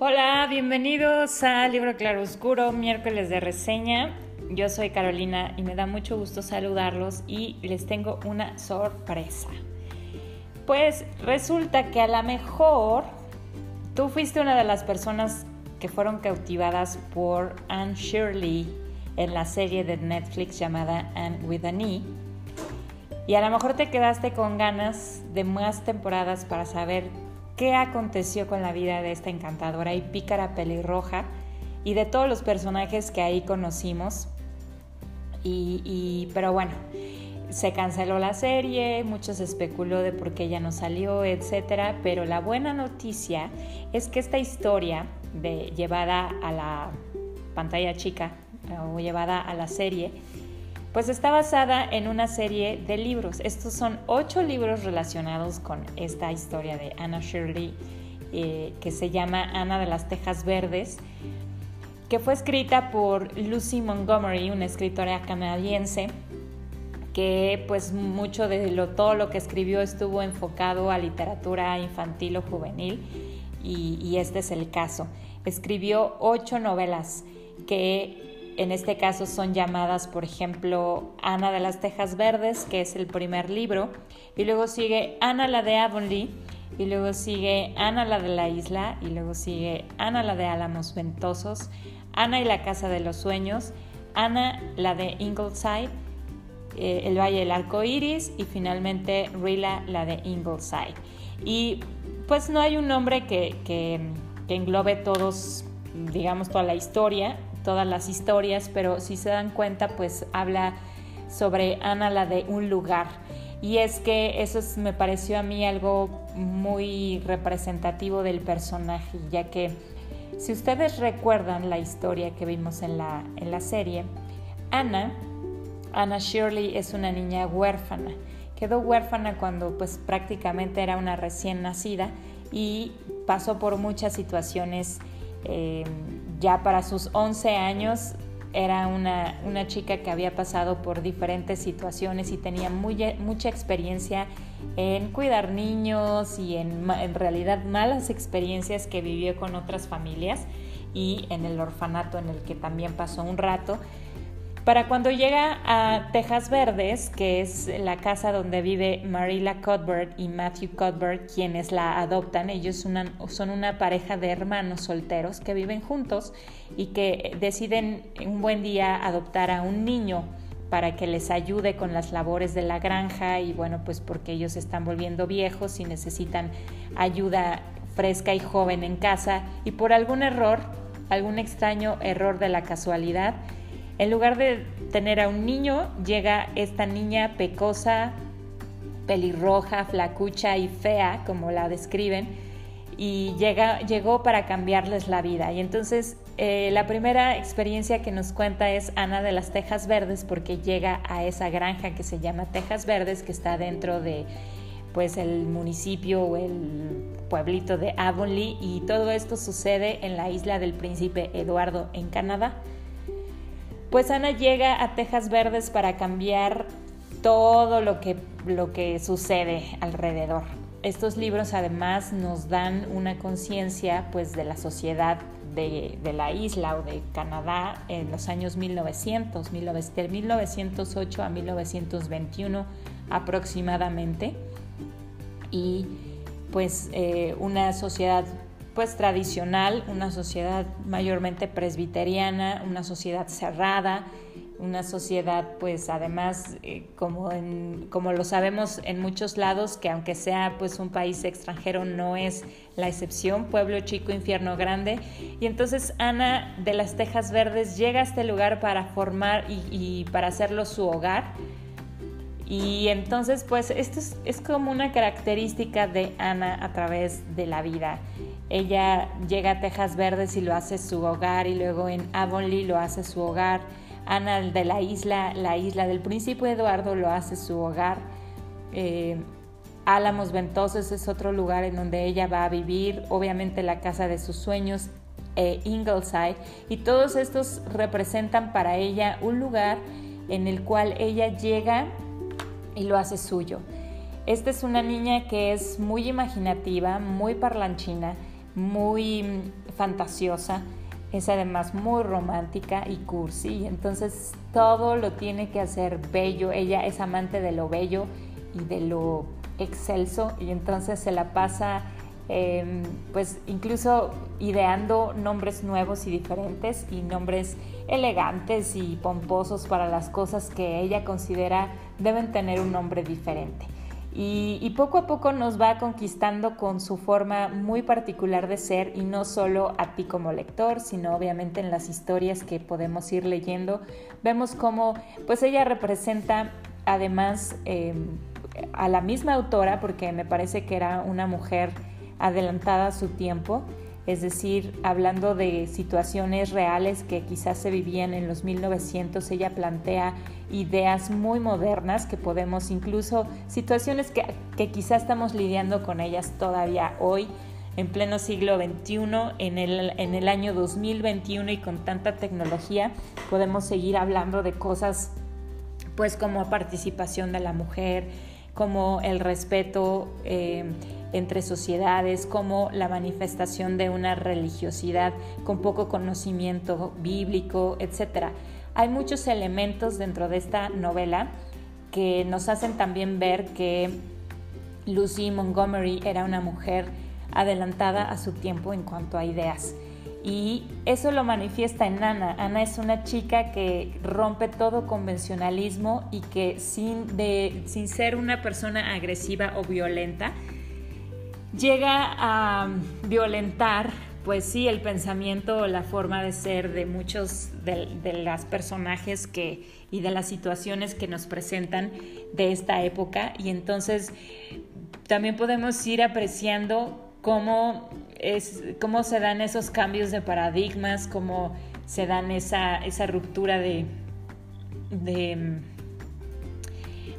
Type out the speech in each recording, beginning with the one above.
Hola, bienvenidos a Libro Claroscuro, miércoles de reseña. Yo soy Carolina y me da mucho gusto saludarlos y les tengo una sorpresa. Pues resulta que a lo mejor tú fuiste una de las personas que fueron cautivadas por Anne Shirley en la serie de Netflix llamada Anne with an E. Y a lo mejor te quedaste con ganas de más temporadas para saber qué aconteció con la vida de esta encantadora y pícara pelirroja y de todos los personajes que ahí conocimos. Y, pero bueno, se canceló la serie, mucho se especuló de por qué ella no salió, etc. Pero la buena noticia es que esta historia de, llevada a la pantalla chica o llevada a la serie, pues está basada en una serie de libros. Estos son ocho libros relacionados con esta historia de Anna Shirley, eh, que se llama Ana de las Tejas Verdes, que fue escrita por Lucy Montgomery, una escritora canadiense, que pues mucho de lo, todo lo que escribió estuvo enfocado a literatura infantil o juvenil, y, y este es el caso. Escribió ocho novelas que en este caso son llamadas, por ejemplo, Ana de las Tejas Verdes, que es el primer libro, y luego sigue Ana la de Avonlea, y luego sigue Ana la de la isla, y luego sigue Ana la de Álamos Ventosos, Ana y la Casa de los Sueños, Ana la de Ingleside, eh, El Valle del Arco Iris, y finalmente Rila la de Ingleside. Y pues no hay un nombre que, que englobe todos, digamos, toda la historia, todas las historias, pero si se dan cuenta, pues habla sobre Ana, la de un lugar. Y es que eso me pareció a mí algo muy representativo del personaje, ya que si ustedes recuerdan la historia que vimos en la, en la serie, Ana, Ana Shirley es una niña huérfana. Quedó huérfana cuando pues prácticamente era una recién nacida y pasó por muchas situaciones eh, ya para sus 11 años era una, chica que había pasado por diferentes situaciones y tenía mucha experiencia en cuidar niños y en, en, realidad malas experiencias que vivió con otras familias y en el orfanato en el que también pasó un rato. Para cuando llega a Tejas Verdes, que es la casa donde vive Marilla Cuthbert y Matthew Cuthbert, quienes la adoptan, ellos son una pareja de hermanos solteros que viven juntos y que deciden un buen día adoptar a un niño para que les ayude con las labores de la granja y bueno, pues porque ellos están volviendo viejos y necesitan ayuda fresca y joven en casa. Y por algún error, algún extraño error de la casualidad, en lugar de tener a un niño, llega esta niña pecosa, pelirroja, flacucha y fea, como la describen, y llega, llegó para cambiarles la vida. Y entonces eh, la primera experiencia que nos cuenta es Ana de las Tejas Verdes, porque llega a esa granja que se llama Tejas Verdes, que está dentro de pues el municipio o el pueblito de Avonlea y todo esto sucede en la isla del príncipe Eduardo en Canadá. Pues Ana llega a Tejas Verdes para cambiar todo lo que, lo que sucede alrededor. Estos libros además nos dan una conciencia pues de la sociedad de, la isla o de Canadá en los años 1900, de 1908 a 1921 aproximadamente. Y pues eh, una sociedad pues tradicional, una sociedad mayormente presbiteriana, una sociedad cerrada, una sociedad pues además eh, como, como lo sabemos en muchos lados que aunque sea pues un país extranjero no es la excepción, pueblo chico, infierno grande. Y entonces Ana de las Tejas Verdes llega a este lugar para formar y, para hacerlo su hogar. Y entonces pues esto es, como una característica de Ana a través de la vida. Ella llega a Tejas Verdes y lo hace su hogar y luego en Avonlea lo hace su hogar. Ana de la isla, la isla del príncipe Eduardo lo hace su hogar. Eh, Álamos Ventosos es otro lugar en donde ella va a vivir, obviamente la casa de sus sueños, eh, Ingleside, y todos estos representan para ella un lugar en el cual ella llega y lo hace suyo. Esta es una niña que es muy imaginativa, muy parlanchina, muy fantasiosa, es además muy romántica y cursi, entonces todo lo tiene que hacer bello, ella es amante de lo bello y de lo excelso y entonces se la pasa em, pues incluso ideando nombres nuevos y diferentes y nombres elegantes y pomposos para las cosas que ella considera deben tener un nombre diferente. Y, poco a poco nos va conquistando con su forma muy particular de ser y no solo a ti como lector, sino obviamente en las historias que podemos ir leyendo. Vemos cómo pues ella representa además em, a la misma autora, porque me parece que era una mujer adelantada a su tiempo, es decir, hablando de situaciones reales que quizás se vivían en los 1900, ella plantea ideas muy modernas que podemos incluso, situaciones que, quizás estamos lidiando con ellas todavía hoy, en pleno siglo XXI, en el, en el año 2021 y con tanta tecnología, podemos seguir hablando de cosas pues como participación de la mujer, como el respeto. Eh, entre sociedades, como la manifestación de una religiosidad con poco conocimiento bíblico, etc. Hay muchos elementos dentro de esta novela que nos hacen también ver que Lucy Montgomery era una mujer adelantada a su tiempo en cuanto a ideas. Y eso lo manifiesta en Ana. Ana es una chica que rompe todo convencionalismo y que sin, de, sin ser una persona agresiva o violenta, llega a violentar, pues sí, el pensamiento o la forma de ser de muchos de, de los personajes que, y de las situaciones que nos presentan de esta época. Y entonces también podemos ir apreciando cómo, es, cómo se dan esos cambios de paradigmas, cómo se dan esa, esa ruptura de, de,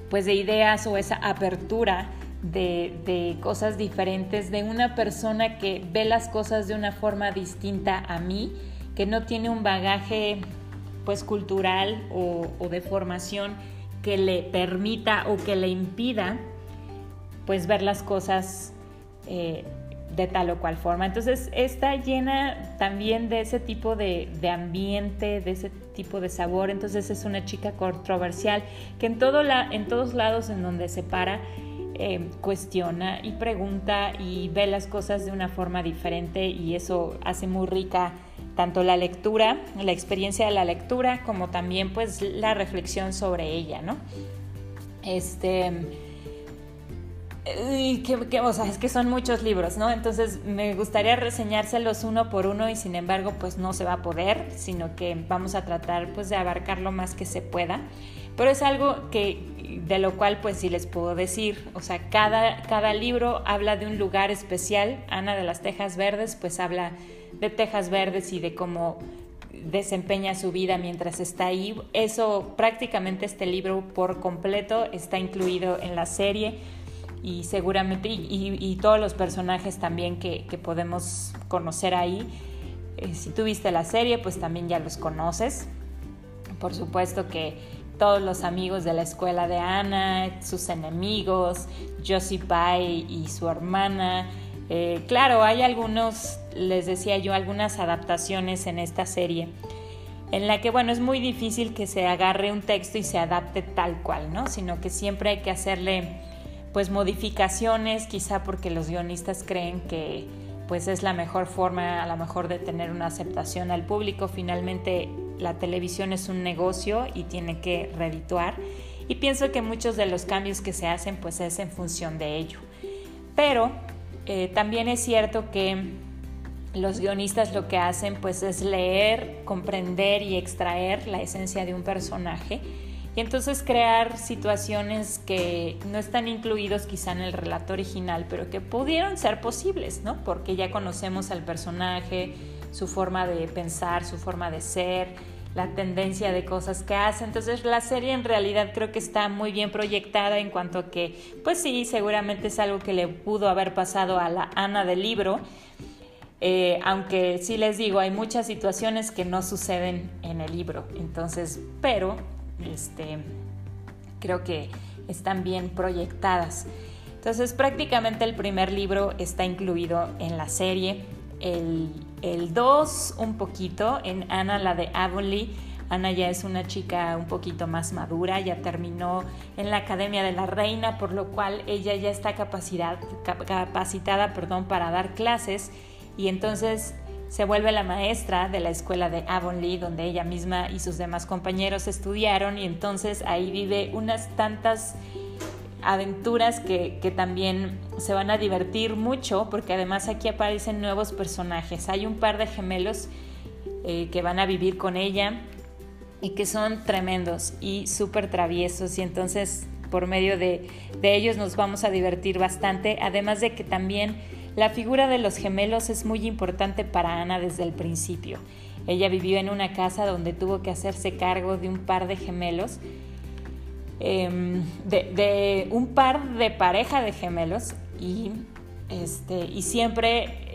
pues de ideas o esa apertura de, cosas diferentes, de una persona que ve las cosas de una forma distinta a mí, que no tiene un bagaje pues cultural o, de formación que le permita o que le impida pues ver las cosas eh, de tal o cual forma. Entonces está llena también de ese tipo de, de, ambiente, de ese tipo de sabor. Entonces es una chica controversial que en, todo la, en todos lados en donde se para Em, cuestiona y pregunta y ve las cosas de una forma diferente y eso hace muy rica tanto la lectura, la experiencia de la lectura, como también pues la reflexión sobre ella, ¿no? Este... Que, o sea, es que son muchos libros, ¿no? Entonces me gustaría reseñárselos uno por uno y sin embargo pues no se va a poder, sino que vamos a tratar pues de abarcar lo más que se pueda. Pero es algo que, de lo cual pues sí les puedo decir, o sea, cada, cada libro habla de un lugar especial. Ana de las Tejas Verdes pues habla de Tejas Verdes y de cómo desempeña su vida mientras está ahí. Eso prácticamente este libro por completo está incluido en la serie y seguramente y, todos los personajes también que, podemos conocer ahí. Eh, si tú viste la serie pues también ya los conoces. Por supuesto que todos los amigos de la escuela de Ana, sus enemigos, Josie Pye y su hermana. Eh, claro, hay algunos, les decía yo, algunas adaptaciones en esta serie en la que, bueno, es muy difícil que se agarre un texto y se adapte tal cual, ¿no? Sino que siempre hay que hacerle, pues, modificaciones, quizá porque los guionistas creen que, pues, es la mejor forma, a lo mejor, de tener una aceptación al público. Finalmente, la televisión es un negocio y tiene que redituar y pienso que muchos de los cambios que se hacen pues es en función de ello. Pero eh, también es cierto que los guionistas lo que hacen pues es leer, comprender y extraer la esencia de un personaje y entonces crear situaciones que no están incluidos quizá en el relato original, pero que pudieron ser posibles, ¿no? Porque ya conocemos al personaje, su forma de pensar, su forma de ser, la tendencia de cosas que hace. Entonces la serie en realidad creo que está muy bien proyectada en cuanto a que, pues sí, seguramente es algo que le pudo haber pasado a la Ana del libro. Eh, aunque sí les digo, hay muchas situaciones que no suceden en el libro. Entonces, pero este, creo que están bien proyectadas. Entonces prácticamente el primer libro está incluido en la serie el 2 un poquito, en Ana la de Avonlea. Ana ya es una chica un poquito más madura, ya terminó en la Academia de la Reina, por lo cual ella ya está capacitada perdón, para dar clases y entonces se vuelve la maestra de la escuela de Avonlea, donde ella misma y sus demás compañeros estudiaron y entonces ahí vive unas tantas aventuras que, también se van a divertir mucho porque además aquí aparecen nuevos personajes. Hay un par de gemelos eh, que van a vivir con ella y que son tremendos y súper traviesos y entonces por medio de, de ellos nos vamos a divertir bastante, además de que también la figura de los gemelos es muy importante para Ana desde el principio. Ella vivió en una casa donde tuvo que hacerse cargo de un par de gemelos, em, de, un par de pareja de gemelos y, este, y siempre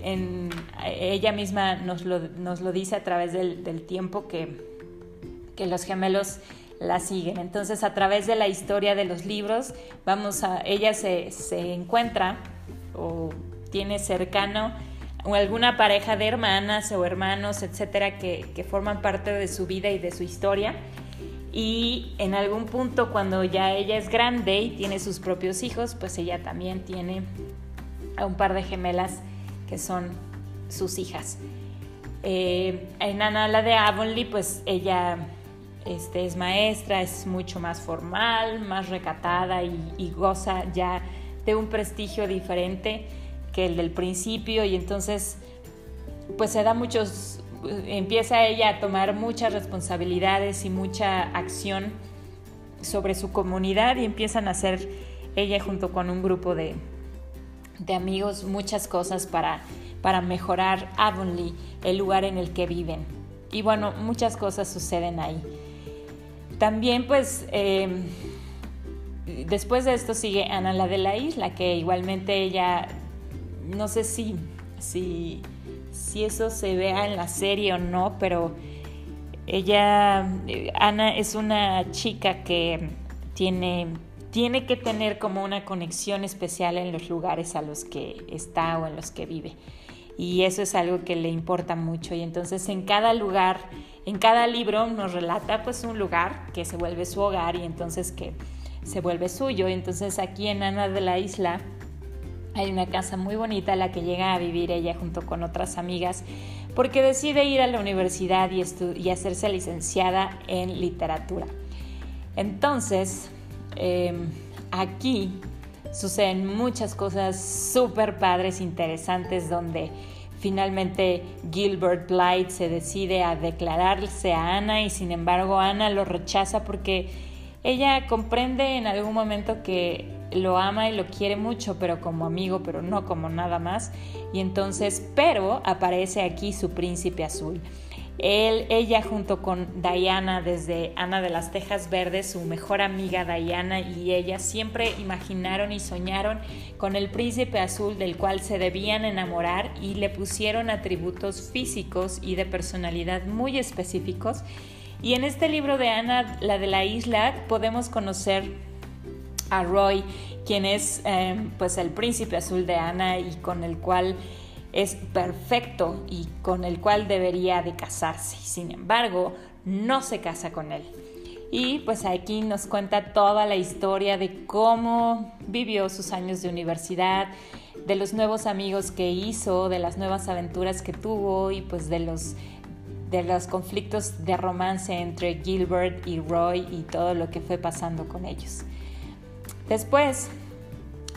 ella misma nos lo, nos lo, dice a través del, tiempo que, que los gemelos la siguen. Entonces, a través de la historia de los libros, vamos a, ella se, se encuentra o tiene cercano o alguna pareja de hermanas o hermanos, etcétera, que, que, forman parte de su vida y de su historia. Y en algún punto, cuando ya ella es grande y tiene sus propios hijos, pues ella también tiene a un par de gemelas que son sus hijas. Eh, en Ana, la de Avonlea, pues ella este, es maestra, es mucho más formal, más recatada y, y goza ya de un prestigio diferente que el del principio y entonces pues se da muchos, empieza ella a tomar muchas responsabilidades y mucha acción sobre su comunidad y empiezan a hacer ella junto con un grupo de, de amigos muchas cosas para, para mejorar Avonlea, el lugar en el que viven. Y bueno, muchas cosas suceden ahí. También pues em, después de esto sigue Ana la de la isla, que igualmente ella no sé si, si, si eso se vea en la serie o no, pero ella, Ana es una chica que tiene, tiene que tener como una conexión especial en los lugares a los que está o en los que vive. Y eso es algo que le importa mucho. Y entonces en cada lugar, en cada libro nos relata pues un lugar que se vuelve su hogar y entonces que se vuelve suyo. Entonces aquí en Ana de la Isla hay una casa muy bonita a la que llega a vivir ella junto con otras amigas porque decide ir a la universidad y, hacerse licenciada en literatura. Entonces, em, aquí suceden muchas cosas súper padres, interesantes, donde finalmente Gilbert Blythe se decide a declararse a Ana y sin embargo Ana lo rechaza porque ella comprende en algún momento que lo ama y lo quiere mucho, pero como amigo, pero no como nada más. Y entonces, pero aparece aquí su príncipe azul. Él, ella junto con Diana desde Ana de las Tejas Verdes, su mejor amiga Diana y ella siempre imaginaron y soñaron con el príncipe azul del cual se debían enamorar y le pusieron atributos físicos y de personalidad muy específicos. Y en este libro de Ana, la de la isla, podemos conocer a Roy, quien es em, pues el príncipe azul de Ana y con el cual es perfecto y con el cual debería de casarse. Sin embargo, no se casa con él. Y pues aquí nos cuenta toda la historia de cómo vivió sus años de universidad, de los nuevos amigos que hizo, de las nuevas aventuras que tuvo y pues de los de los conflictos de romance entre Gilbert y Roy y todo lo que fue pasando con ellos. Después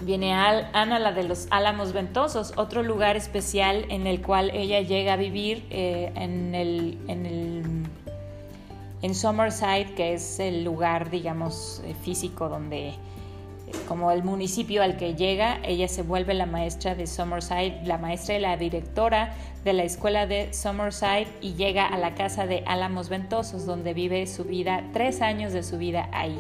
viene Ana, la de los Álamos Ventosos, otro lugar especial en el cual ella llega a vivir eh, en, en, el, en Summerside, que es el lugar, digamos, eh, físico donde, como el municipio al que llega, ella se vuelve la maestra de Summerside, la maestra y la directora de la escuela de Summerside y llega a la casa de Álamos Ventosos, donde vive su vida, tres años de su vida ahí.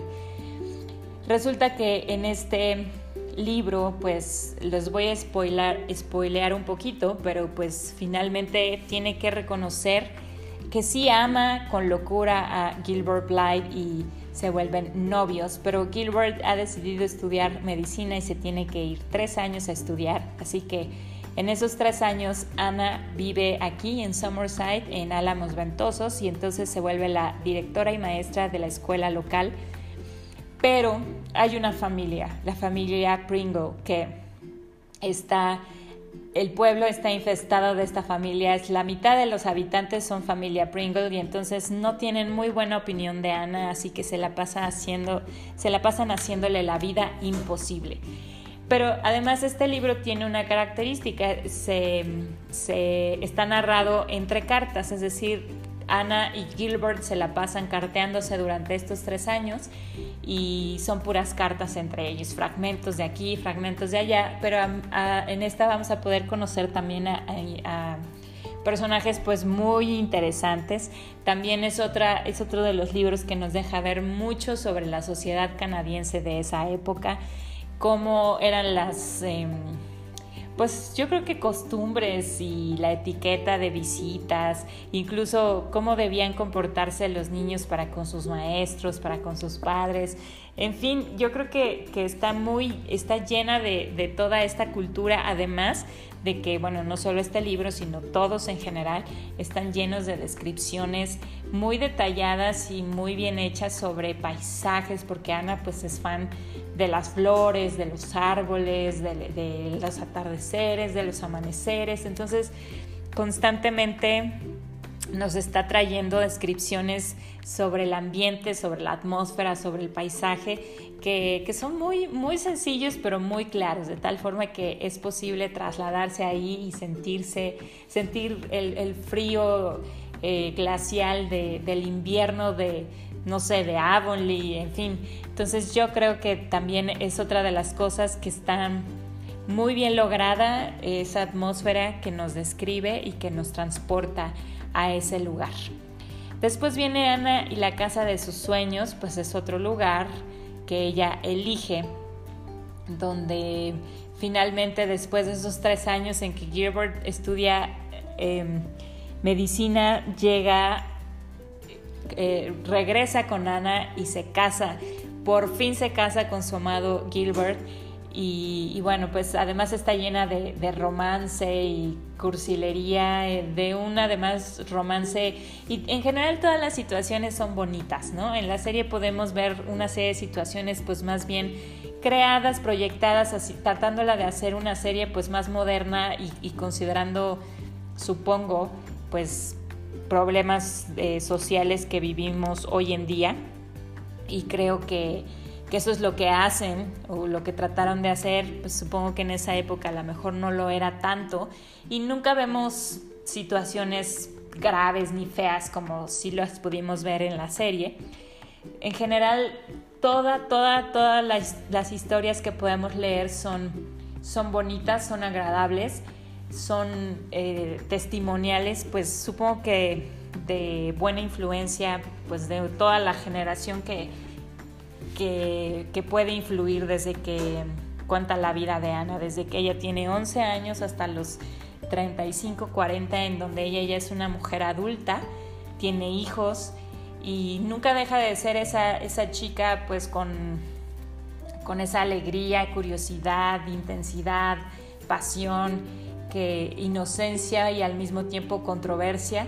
Resulta que en este libro, pues les voy a spoiler, spoilear un poquito, pero pues finalmente tiene que reconocer que sí ama con locura a Gilbert Blythe y se vuelven novios, pero Gilbert ha decidido estudiar medicina y se tiene que ir tres años a estudiar, así que En esos tres años, Ana vive aquí en Summerside, en Álamos Ventosos, y entonces se vuelve la directora y maestra de la escuela local. Pero hay una familia, la familia Pringle, que está el pueblo está infestado de esta familia, es la mitad de los habitantes son familia Pringle y entonces no tienen muy buena opinión de Ana, así que se la pasa haciendo, se la pasan haciéndole la vida imposible. Pero además este libro tiene una característica, se, se está narrado entre cartas, es decir, Ana y Gilbert se la pasan carteándose durante estos tres años y son puras cartas entre ellos, fragmentos de aquí, fragmentos de allá, pero en esta vamos a poder conocer también a, personajes pues muy interesantes. También es, otra, es otro de los libros que nos deja ver mucho sobre la sociedad canadiense de esa época, cómo eran las... Em, pues yo creo que costumbres y la etiqueta de visitas, incluso cómo debían comportarse los niños para con sus maestros, para con sus padres, en fin, yo creo que, está muy, está llena de, de, toda esta cultura, además de que, bueno, no solo este libro, sino todos en general están llenos de descripciones muy detalladas y muy bien hechas sobre paisajes, porque Ana pues es fan de las flores, de los árboles, de, de los atardeceres, de los amaneceres, entonces constantemente nos está trayendo descripciones sobre el ambiente, sobre la atmósfera, sobre el paisaje, que, son muy, muy sencillos pero muy claros, de tal forma que es posible trasladarse ahí y sentirse, sentir el, frío eh, glacial del invierno de, no sé, de Avonlea, en fin. Entonces yo creo que también es otra de las cosas que están muy bien lograda, esa atmósfera que nos describe y que nos transporta a ese lugar. Después viene Ana y la casa de sus sueños, pues es otro lugar que ella elige, donde finalmente después de esos tres años en que Gilbert estudia em, medicina, llega, eh, regresa con Ana y se casa. Por fin se casa con su amado Gilbert y, bueno, pues además está llena de, romance y cursilería, eh, de un además romance y en general todas las situaciones son bonitas, ¿no? En la serie podemos ver una serie de situaciones pues más bien creadas, proyectadas, así, tratándola de hacer una serie pues más moderna y, considerando, supongo, pues problemas eh, sociales que vivimos hoy en día. Y creo que que eso es lo que hacen o lo que trataron de hacer, pues supongo que en esa época a lo mejor no lo era tanto. Y nunca vemos situaciones graves ni feas como si las pudimos ver en la serie. En general, toda, toda, todas las, historias que podemos leer son, son bonitas, son agradables, son eh, testimoniales, pues supongo que de buena influencia, pues de toda la generación que, que, puede influir desde que cuenta la vida de Ana, desde que ella tiene 11 años hasta los 35, 40, en donde ella ya es una mujer adulta, tiene hijos y nunca deja de ser esa, esa chica pues con, con esa alegría, curiosidad, intensidad, pasión, inocencia y al mismo tiempo controversia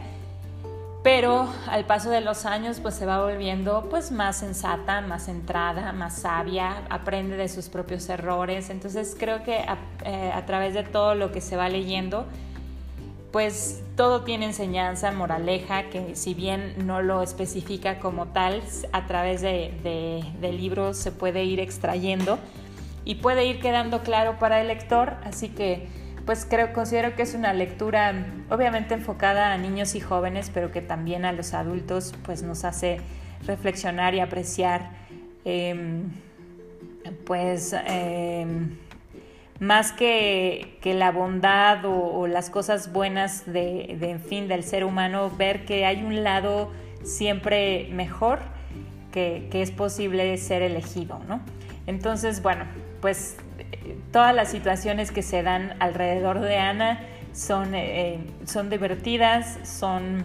pero al paso de los años pues se va volviendo pues más sensata, más centrada, más sabia, aprende de sus propios errores, entonces creo que eh, a, través de todo lo que se va leyendo pues todo tiene enseñanza, moraleja, que si bien no lo especifica como tal, a través de, de libros se puede ir extrayendo y puede ir quedando claro para el lector, así que pues creo, considero que es una lectura obviamente enfocada a niños y jóvenes, pero que también a los adultos pues nos hace reflexionar y apreciar em, pues em, más que, la bondad o, las cosas buenas de, en fin, del ser humano, ver que hay un lado siempre mejor que, que es posible ser elegido, ¿no? Entonces, bueno, pues todas las situaciones que se dan alrededor de Ana son, eh, son divertidas, son,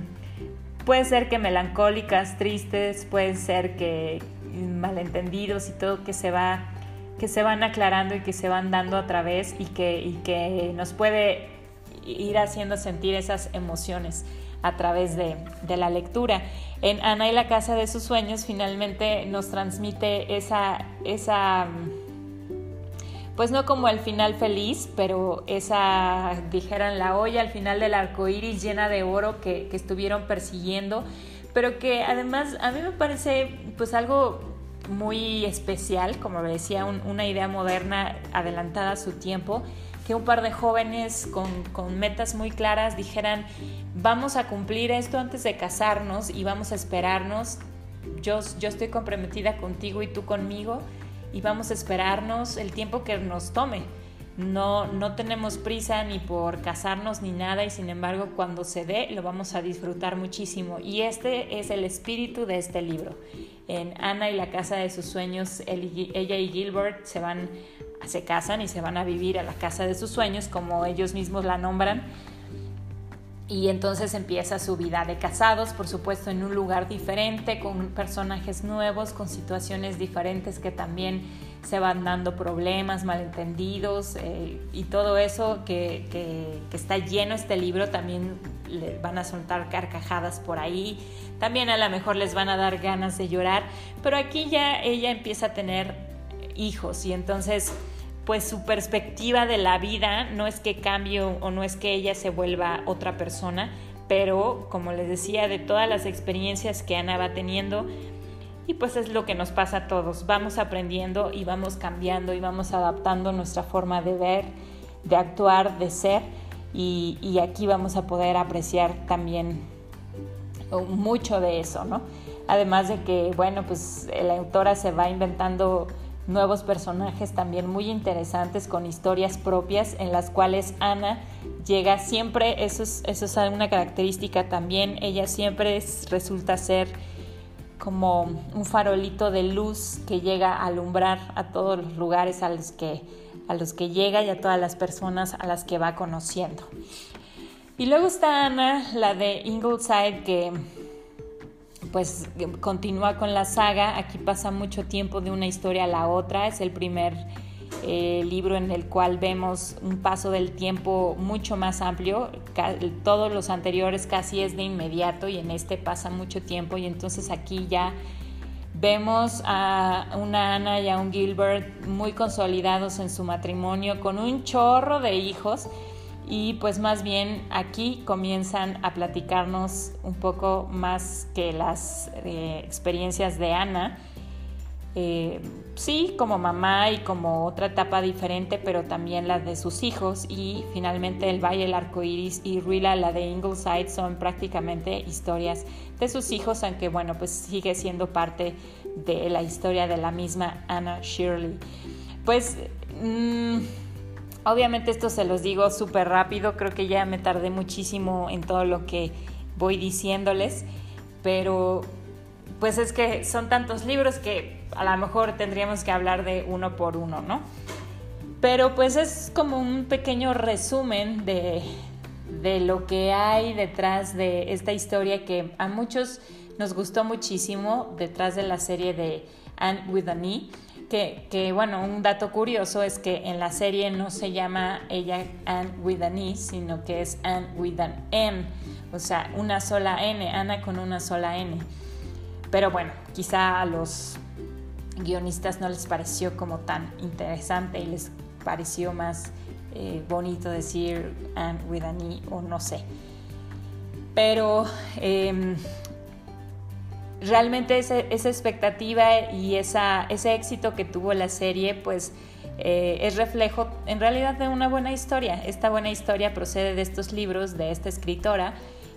puede ser que melancólicas, tristes, pueden ser que malentendidos y todo que se va que se van aclarando y que se van dando a través y que, y que nos puede ir haciendo sentir esas emociones a través de, la lectura. En Ana y la casa de sus sueños finalmente nos transmite esa, esa, pues no como el final feliz, pero esa, dijeran, la olla al final del arco iris llena de oro que, estuvieron persiguiendo, pero que además a mí me parece pues algo muy especial, como decía, una idea moderna adelantada a su tiempo, que un par de jóvenes con, con, metas muy claras dijeran, vamos a cumplir esto antes de casarnos y vamos a esperarnos, yo, yo estoy comprometida contigo y tú conmigo y vamos a esperarnos el tiempo que nos tome. No, no tenemos prisa ni por casarnos ni nada y sin embargo cuando se dé lo vamos a disfrutar muchísimo. Y este es el espíritu de este libro. En Ana y la casa de sus sueños, ella y Gilbert se van se casan y se van a vivir a la casa de sus sueños, como ellos mismos la nombran. Y entonces empieza su vida de casados, por supuesto, en un lugar diferente, con personajes nuevos, con situaciones diferentes que también se van dando problemas, malentendidos eh, y todo eso que, que, está lleno este libro también le van a soltar carcajadas por ahí, también a lo mejor les van a dar ganas de llorar, pero aquí ya ella empieza a tener hijos y entonces pues su perspectiva de la vida no es que cambie o no es que ella se vuelva otra persona, pero como les decía, de todas las experiencias que Ana va teniendo, y pues es lo que nos pasa a todos, vamos aprendiendo y vamos cambiando y vamos adaptando nuestra forma de ver, de actuar, de ser, y, y aquí vamos a poder apreciar también mucho de eso, ¿no? Además de que, bueno, pues la autora se va inventando nuevos personajes también muy interesantes con historias propias en las cuales Ana llega siempre, eso es, eso es una característica también, ella siempre resulta ser como un farolito de luz que llega a alumbrar a todos los lugares a los que, a los que llega y a todas las personas a las que va conociendo. Y luego está Ana, la de Ingleside, que pues continúa con la saga. Aquí pasa mucho tiempo de una historia a la otra. Es el primer eh, libro en el cual vemos un paso del tiempo mucho más amplio. Todos los anteriores casi es de inmediato y en este pasa mucho tiempo y entonces aquí ya vemos a una Ana y a un Gilbert muy consolidados en su matrimonio con un chorro de hijos y pues más bien aquí comienzan a platicarnos un poco más que las eh, experiencias de Ana. Eh, sí, como mamá y como otra etapa diferente, pero también la de sus hijos y finalmente el Valle del Arco Iris y Ruila, la de Ingleside, son prácticamente historias de sus hijos, aunque bueno, pues sigue siendo parte de la historia de la misma Anna Shirley. Pues... Mm, Obviamente esto se los digo súper rápido, creo que ya me tardé muchísimo en todo lo que voy diciéndoles, pero pues es que son tantos libros que a lo mejor tendríamos que hablar de uno por uno, ¿no? Pero pues es como un pequeño resumen de, de lo que hay detrás de esta historia que a muchos nos gustó muchísimo, detrás de la serie de Anne with an E que, bueno, un dato curioso es que en la serie no se llama ella Anne with an E, sino que es Anne with an N, o sea, una sola N, Ana con una sola N. Pero bueno, quizá a los guionistas no les pareció como tan interesante y les pareció más eh, bonito decir Anne with an E o no sé. Pero em, realmente esa, expectativa y ese éxito que tuvo la serie, pues eh, es reflejo en realidad de una buena historia. Esta buena historia procede de estos libros de esta escritora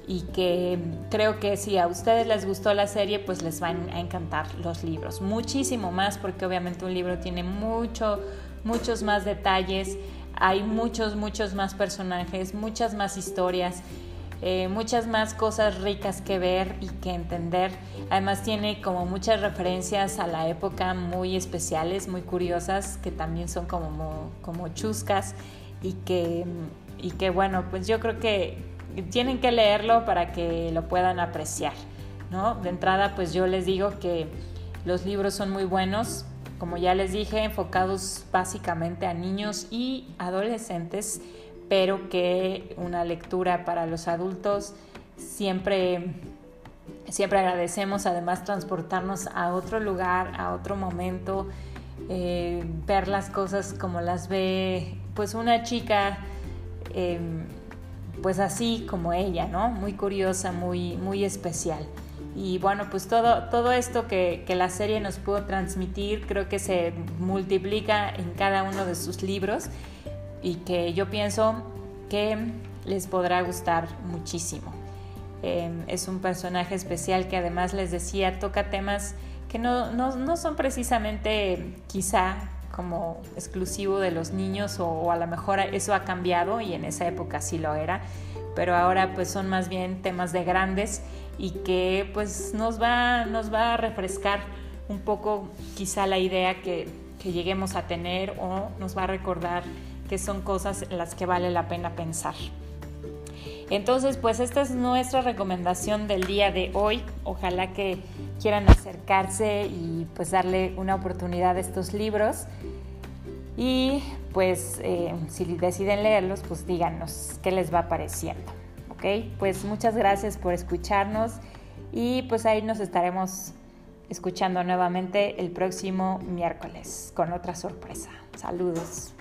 y que creo que si a ustedes les gustó la serie, pues les van a encantar los libros. Muchísimo más porque obviamente un libro tiene mucho, muchos más detalles, hay muchos, muchos más personajes, muchas más historias. Eh, muchas más cosas ricas que ver y que entender. Además tiene como muchas referencias a la época muy especiales, muy curiosas, que también son como, como chuscas y que, y que bueno, pues yo creo que tienen que leerlo para que lo puedan apreciar. ¿no? De entrada, pues yo les digo que los libros son muy buenos, como ya les dije, enfocados básicamente a niños y adolescentes pero que una lectura para los adultos siempre siempre agradecemos además transportarnos a otro lugar, a otro momento, eh, ver las cosas como las ve pues una chica em, pues así como ella, ¿no? Muy curiosa, muy, muy especial. Y bueno, pues todo, todo esto que, que, la serie nos pudo transmitir creo que se multiplica en cada uno de sus libros y que yo pienso que les podrá gustar muchísimo. Em, es un personaje especial que además les decía toca temas que no, no, no son precisamente quizá como exclusivo de los niños o, o, a lo mejor eso ha cambiado y en esa época sí lo era, pero ahora pues son más bien temas de grandes y que pues nos va, nos va a refrescar un poco quizá la idea que, que lleguemos a tener o nos va a recordar que son cosas en las que vale la pena pensar. Entonces, pues esta es nuestra recomendación del día de hoy. Ojalá que quieran acercarse y pues darle una oportunidad a estos libros. Y pues eh, si deciden leerlos, pues díganos qué les va pareciendo. ¿Ok? Pues muchas gracias por escucharnos y pues ahí nos estaremos escuchando nuevamente el próximo miércoles con otra sorpresa. Saludos.